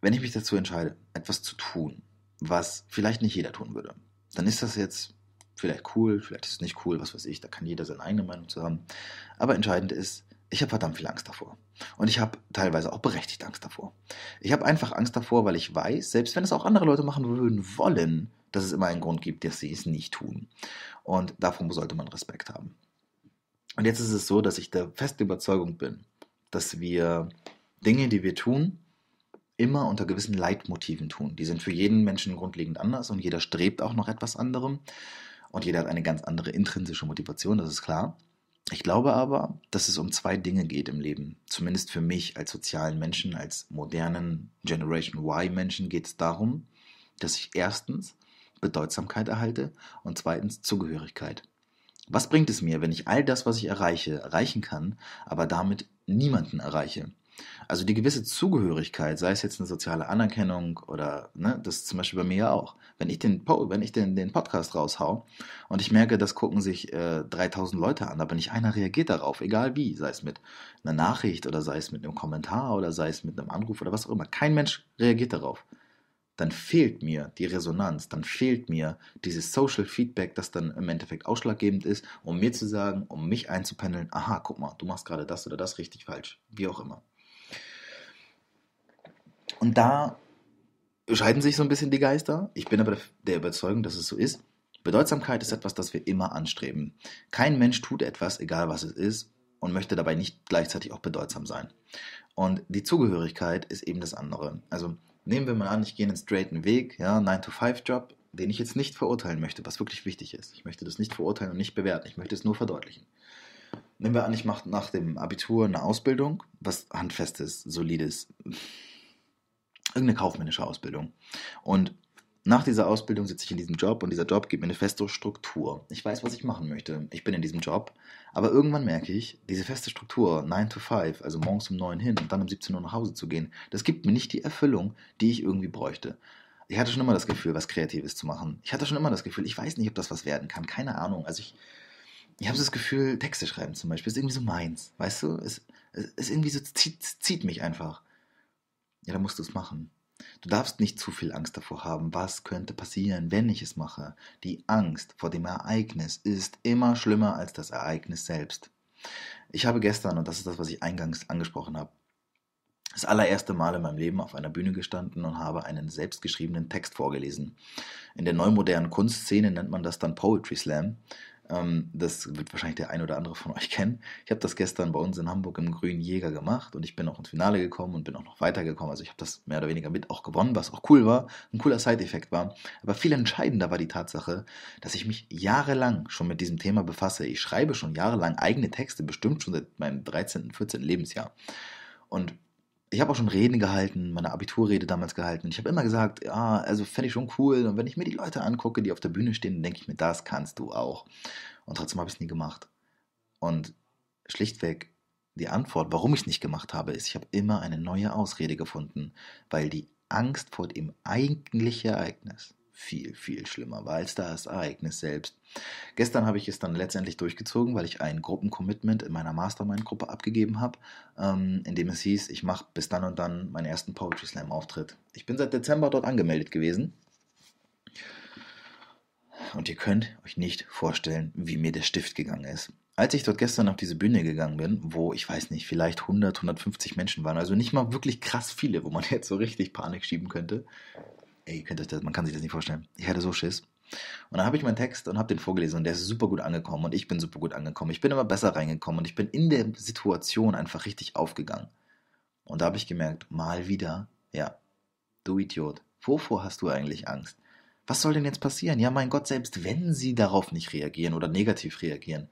wenn ich mich dazu entscheide, etwas zu tun, was vielleicht nicht jeder tun würde, dann ist das jetzt vielleicht cool, vielleicht ist es nicht cool, was weiß ich, da kann jeder seine eigene Meinung zu haben. Aber entscheidend ist, ich habe verdammt viel Angst davor. Und ich habe teilweise auch berechtigt Angst davor. Ich habe einfach Angst davor, weil ich weiß, selbst wenn es auch andere Leute machen würden wollen, dass es immer einen Grund gibt, dass sie es nicht tun. Und davon sollte man Respekt haben. Und jetzt ist es so, dass ich der festen Überzeugung bin, dass wir Dinge, die wir tun, immer unter gewissen Leitmotiven tun. Die sind für jeden Menschen grundlegend anders und jeder strebt auch noch etwas anderem. Und jeder hat eine ganz andere intrinsische Motivation, das ist klar. Ich glaube aber, dass es um zwei Dinge geht im Leben. Zumindest für mich als sozialen Menschen, als modernen Generation Y-Menschen geht es darum, dass ich erstens Bedeutsamkeit erhalte und zweitens Zugehörigkeit. Was bringt es mir, wenn ich all das, was ich erreiche, erreichen kann, aber damit niemanden erreiche? Also die gewisse Zugehörigkeit, sei es jetzt eine soziale Anerkennung oder, ne, das ist zum Beispiel bei mir ja auch. Wenn ich den, wenn ich den, den Podcast raushau und ich merke, das gucken sich äh, 3000 Leute an, aber nicht einer reagiert darauf, egal wie, sei es mit einer Nachricht oder sei es mit einem Kommentar oder sei es mit einem Anruf oder was auch immer, kein Mensch reagiert darauf dann fehlt mir die Resonanz, dann fehlt mir dieses Social Feedback, das dann im Endeffekt ausschlaggebend ist, um mir zu sagen, um mich einzupendeln, aha, guck mal, du machst gerade das oder das richtig falsch, wie auch immer. Und da scheiden sich so ein bisschen die Geister. Ich bin aber der Überzeugung, dass es so ist. Bedeutsamkeit ist etwas, das wir immer anstreben. Kein Mensch tut etwas, egal was es ist, und möchte dabei nicht gleichzeitig auch bedeutsam sein. Und die Zugehörigkeit ist eben das andere. Also nehmen wir mal an, ich gehe einen straighten Weg, ja, 9-to-5-Job, den ich jetzt nicht verurteilen möchte, was wirklich wichtig ist. Ich möchte das nicht verurteilen und nicht bewerten, ich möchte es nur verdeutlichen. Nehmen wir an, ich mache nach dem Abitur eine Ausbildung, was handfestes, solides, irgendeine kaufmännische Ausbildung. Und nach dieser Ausbildung sitze ich in diesem Job und dieser Job gibt mir eine feste Struktur. Ich weiß, was ich machen möchte. Ich bin in diesem Job. Aber irgendwann merke ich, diese feste Struktur, 9 to 5, also morgens um 9 hin und dann um 17 Uhr nach Hause zu gehen, das gibt mir nicht die Erfüllung, die ich irgendwie bräuchte. Ich hatte schon immer das Gefühl, was Kreatives zu machen. Ich hatte schon immer das Gefühl, ich weiß nicht, ob das was werden kann. Keine Ahnung. Also ich, ich habe das Gefühl, Texte schreiben zum Beispiel ist irgendwie so meins. Weißt du? Es, es ist irgendwie so, zieht, zieht mich einfach. Ja, dann musst du es machen. Du darfst nicht zu viel Angst davor haben, was könnte passieren, wenn ich es mache. Die Angst vor dem Ereignis ist immer schlimmer als das Ereignis selbst. Ich habe gestern, und das ist das, was ich eingangs angesprochen habe, das allererste Mal in meinem Leben auf einer Bühne gestanden und habe einen selbstgeschriebenen Text vorgelesen. In der neumodernen Kunstszene nennt man das dann Poetry Slam. Ähm, das wird wahrscheinlich der ein oder andere von euch kennen. Ich habe das gestern bei uns in Hamburg im Grünen Jäger gemacht und ich bin auch ins Finale gekommen und bin auch noch weitergekommen. Also ich habe das mehr oder weniger mit auch gewonnen, was auch cool war, ein cooler Side-Effekt war. Aber viel entscheidender war die Tatsache, dass ich mich jahrelang schon mit diesem Thema befasse. Ich schreibe schon jahrelang eigene Texte, bestimmt schon seit meinem 13., 14. Lebensjahr. Und ich habe auch schon Reden gehalten, meine Abiturrede damals gehalten. Ich habe immer gesagt, ja, also fände ich schon cool. Und wenn ich mir die Leute angucke, die auf der Bühne stehen, denke ich mir, das kannst du auch. Und trotzdem habe ich es nie gemacht. Und schlichtweg die Antwort, warum ich es nicht gemacht habe, ist, ich habe immer eine neue Ausrede gefunden, weil die Angst vor dem eigentlichen Ereignis viel, viel schlimmer war als das Ereignis selbst. Gestern habe ich es dann letztendlich durchgezogen, weil ich ein Gruppencommitment in meiner Mastermind-Gruppe abgegeben habe, ähm, in dem es hieß, ich mache bis dann und dann meinen ersten Poetry Slam-Auftritt. Ich bin seit Dezember dort angemeldet gewesen. Und ihr könnt euch nicht vorstellen, wie mir der Stift gegangen ist. Als ich dort gestern auf diese Bühne gegangen bin, wo ich weiß nicht, vielleicht 100, 150 Menschen waren, also nicht mal wirklich krass viele, wo man jetzt so richtig Panik schieben könnte, ey, könnt euch das, man kann sich das nicht vorstellen. Ich hatte so Schiss. Und dann habe ich meinen Text und habe den vorgelesen und der ist super gut angekommen und ich bin super gut angekommen. Ich bin immer besser reingekommen und ich bin in der Situation einfach richtig aufgegangen. Und da habe ich gemerkt, mal wieder, ja, du Idiot, wovor hast du eigentlich Angst? Was soll denn jetzt passieren? Ja, mein Gott, selbst wenn sie darauf nicht reagieren oder negativ reagieren,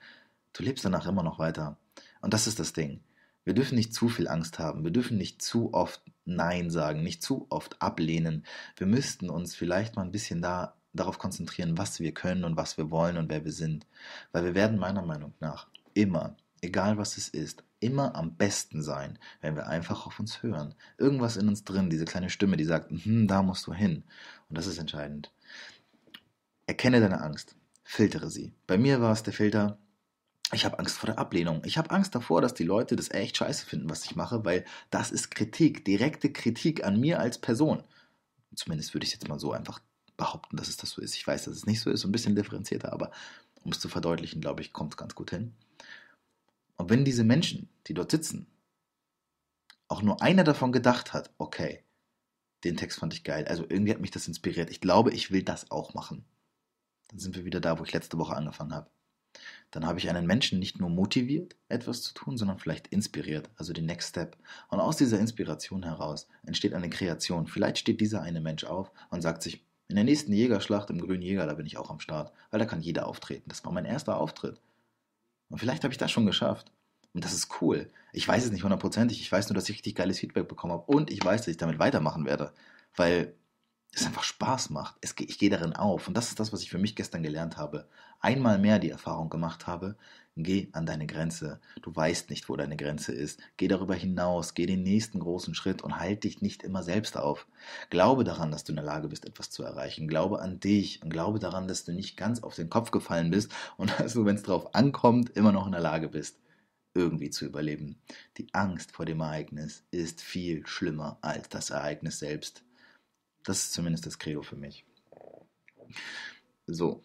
du lebst danach immer noch weiter. Und das ist das Ding. Wir dürfen nicht zu viel Angst haben. Wir dürfen nicht zu oft Nein sagen, nicht zu oft ablehnen. Wir müssten uns vielleicht mal ein bisschen da, darauf konzentrieren, was wir können und was wir wollen und wer wir sind. Weil wir werden meiner Meinung nach immer, egal was es ist, immer am besten sein, wenn wir einfach auf uns hören. Irgendwas in uns drin, diese kleine Stimme, die sagt, hm, da musst du hin. Und das ist entscheidend. Erkenne deine Angst, filtere sie. Bei mir war es der Filter, Ich habe Angst vor der Ablehnung. Ich habe Angst davor, dass die Leute das echt scheiße finden, was ich mache, weil das ist Kritik, direkte Kritik an mir als Person. Zumindest würde ich jetzt mal so einfach behaupten, dass es das so ist. Ich weiß, dass es nicht so ist, so ein bisschen differenzierter, aber um es zu verdeutlichen, glaube ich, kommt es ganz gut hin. Und wenn diese Menschen, die dort sitzen, auch nur einer davon gedacht hat, okay, den Text fand ich geil, also irgendwie hat mich das inspiriert, ich glaube, ich will das auch machen. Dann sind wir wieder da, wo ich letzte Woche angefangen habe. Dann habe ich einen Menschen nicht nur motiviert, etwas zu tun, sondern vielleicht inspiriert, also den Next Step. Und aus dieser Inspiration heraus entsteht eine Kreation. Vielleicht steht dieser eine Mensch auf und sagt sich, in der nächsten Jägerschlacht im Grünen Jäger, da bin ich auch am Start, weil da kann jeder auftreten. Das war mein erster Auftritt. Und vielleicht habe ich das schon geschafft. Und das ist cool. Ich weiß es nicht hundertprozentig. Ich weiß nur, dass ich richtig geiles Feedback bekommen habe. Und ich weiß, dass ich damit weitermachen werde. Weil es einfach Spaß macht. Es, ich gehe darin auf. Und das ist das, was ich für mich gestern gelernt habe. Einmal mehr die Erfahrung gemacht habe, geh an deine Grenze. Du weißt nicht, wo deine Grenze ist. Geh darüber hinaus, geh den nächsten großen Schritt und halt dich nicht immer selbst auf. Glaube daran, dass du in der Lage bist, etwas zu erreichen. Glaube an dich und glaube daran, dass du nicht ganz auf den Kopf gefallen bist und dass du, wenn es drauf ankommt, immer noch in der Lage bist, irgendwie zu überleben. Die Angst vor dem Ereignis ist viel schlimmer als das Ereignis selbst. Das ist zumindest das Credo für mich. So.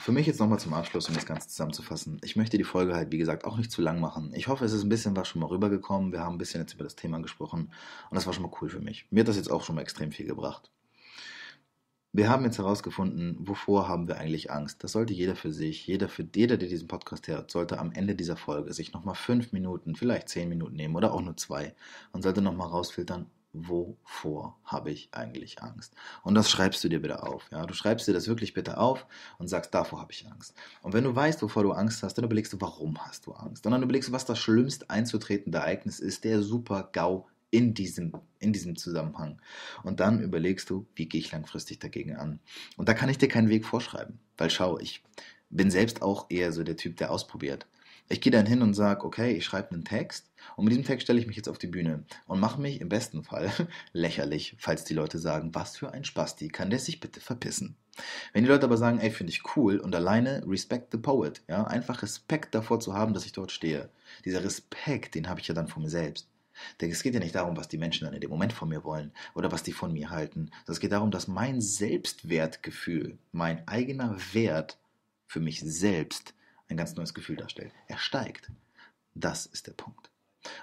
Für mich jetzt nochmal zum Abschluss, um das Ganze zusammenzufassen. Ich möchte die Folge halt, wie gesagt, auch nicht zu lang machen. Ich hoffe, es ist ein bisschen was schon mal rübergekommen. Wir haben ein bisschen jetzt über das Thema gesprochen und das war schon mal cool für mich. Mir hat das jetzt auch schon mal extrem viel gebracht. Wir haben jetzt herausgefunden, wovor haben wir eigentlich Angst. Das sollte jeder für sich, jeder für jeder, der diesen Podcast hört, sollte am Ende dieser Folge sich nochmal fünf Minuten, vielleicht zehn Minuten nehmen oder auch nur zwei und sollte nochmal rausfiltern, wovor habe ich eigentlich Angst? Und das schreibst du dir bitte auf. Ja? Du schreibst dir das wirklich bitte auf und sagst, davor habe ich Angst. Und wenn du weißt, wovor du Angst hast, dann überlegst du, warum hast du Angst? Und dann überlegst du, was das schlimmst einzutretende Ereignis ist, der super GAU in diesem, in diesem Zusammenhang. Und dann überlegst du, wie gehe ich langfristig dagegen an? Und da kann ich dir keinen Weg vorschreiben, weil schau, ich bin selbst auch eher so der Typ, der ausprobiert. Ich gehe dann hin und sage, okay, ich schreibe einen Text und mit diesem Text stelle ich mich jetzt auf die Bühne und mache mich im besten Fall lächerlich, falls die Leute sagen, was für ein Spasti, kann der sich bitte verpissen. Wenn die Leute aber sagen, ey, finde ich cool und alleine respect the poet, ja, einfach Respekt davor zu haben, dass ich dort stehe. Dieser Respekt, den habe ich ja dann vor mir selbst. Denn es geht ja nicht darum, was die Menschen dann in dem Moment von mir wollen oder was die von mir halten. Es geht darum, dass mein Selbstwertgefühl, mein eigener Wert für mich selbst ein ganz neues Gefühl darstellt. Er steigt. Das ist der Punkt.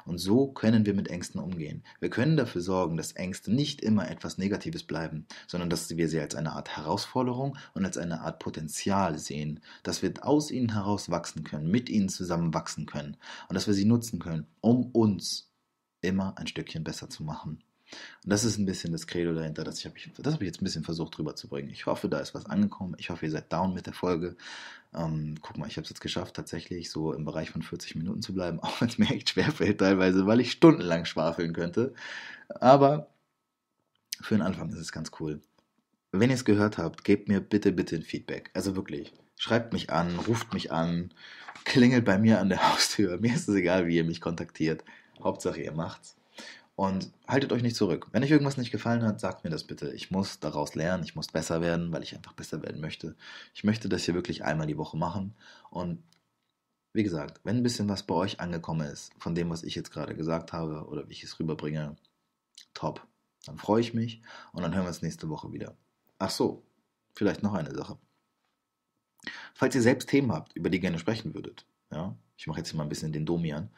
Und so können wir mit Ängsten umgehen. Wir können dafür sorgen, dass Ängste nicht immer etwas Negatives bleiben, sondern dass wir sie als eine Art Herausforderung und als eine Art Potenzial sehen, dass wir aus ihnen heraus wachsen können, mit ihnen zusammen wachsen können und dass wir sie nutzen können, um uns immer ein Stückchen besser zu machen. Und das ist ein bisschen das Credo dahinter, das, habe ich, das habe ich jetzt ein bisschen versucht rüberzubringen. Ich hoffe, da ist was angekommen. Ich hoffe, ihr seid down mit der Folge. Ähm, guck mal, ich habe es jetzt geschafft, tatsächlich so im Bereich von 40 Minuten zu bleiben, auch wenn es mir echt schwerfällt teilweise, weil ich stundenlang schwafeln könnte. Aber für den Anfang ist es ganz cool. Wenn ihr es gehört habt, gebt mir bitte, bitte ein Feedback. Also wirklich. Schreibt mich an, ruft mich an, klingelt bei mir an der Haustür. Mir ist es egal, wie ihr mich kontaktiert. Hauptsache, ihr macht's. Und haltet euch nicht zurück. Wenn euch irgendwas nicht gefallen hat, sagt mir das bitte. Ich muss daraus lernen, ich muss besser werden, weil ich einfach besser werden möchte. Ich möchte das hier wirklich einmal die Woche machen. Und wie gesagt, wenn ein bisschen was bei euch angekommen ist, von dem, was ich jetzt gerade gesagt habe oder wie ich es rüberbringe, top. Dann freue ich mich und dann hören wir uns nächste Woche wieder. Ach so, vielleicht noch eine Sache. Falls ihr selbst Themen habt, über die ihr gerne sprechen würdet, ja, ich mache jetzt mal ein bisschen den Domian,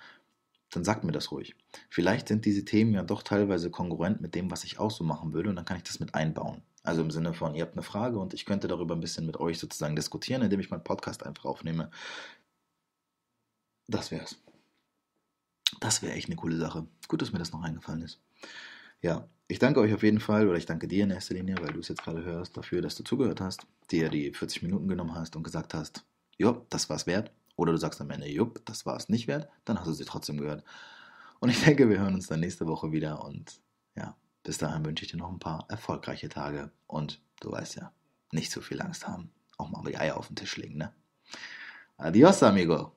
dann sagt mir das ruhig. Vielleicht sind diese Themen ja doch teilweise kongruent mit dem, was ich auch so machen würde und dann kann ich das mit einbauen. Also im Sinne von, ihr habt eine Frage und ich könnte darüber ein bisschen mit euch sozusagen diskutieren, indem ich meinen Podcast einfach aufnehme. Das wär's. Das wäre echt eine coole Sache. Gut, dass mir das noch eingefallen ist. Ja, ich danke euch auf jeden Fall, oder ich danke dir in erster Linie, weil du es jetzt gerade hörst, dafür, dass du zugehört hast, dir die 40 Minuten genommen hast und gesagt hast, jo, das war's wert. Oder du sagst am Ende, jupp, das war es nicht wert, dann hast du sie trotzdem gehört. Und ich denke, wir hören uns dann nächste Woche wieder und ja, bis dahin wünsche ich dir noch ein paar erfolgreiche Tage und du weißt ja, nicht zu viel Angst haben. Auch mal die Eier auf den Tisch legen, ne? Adios, amigo.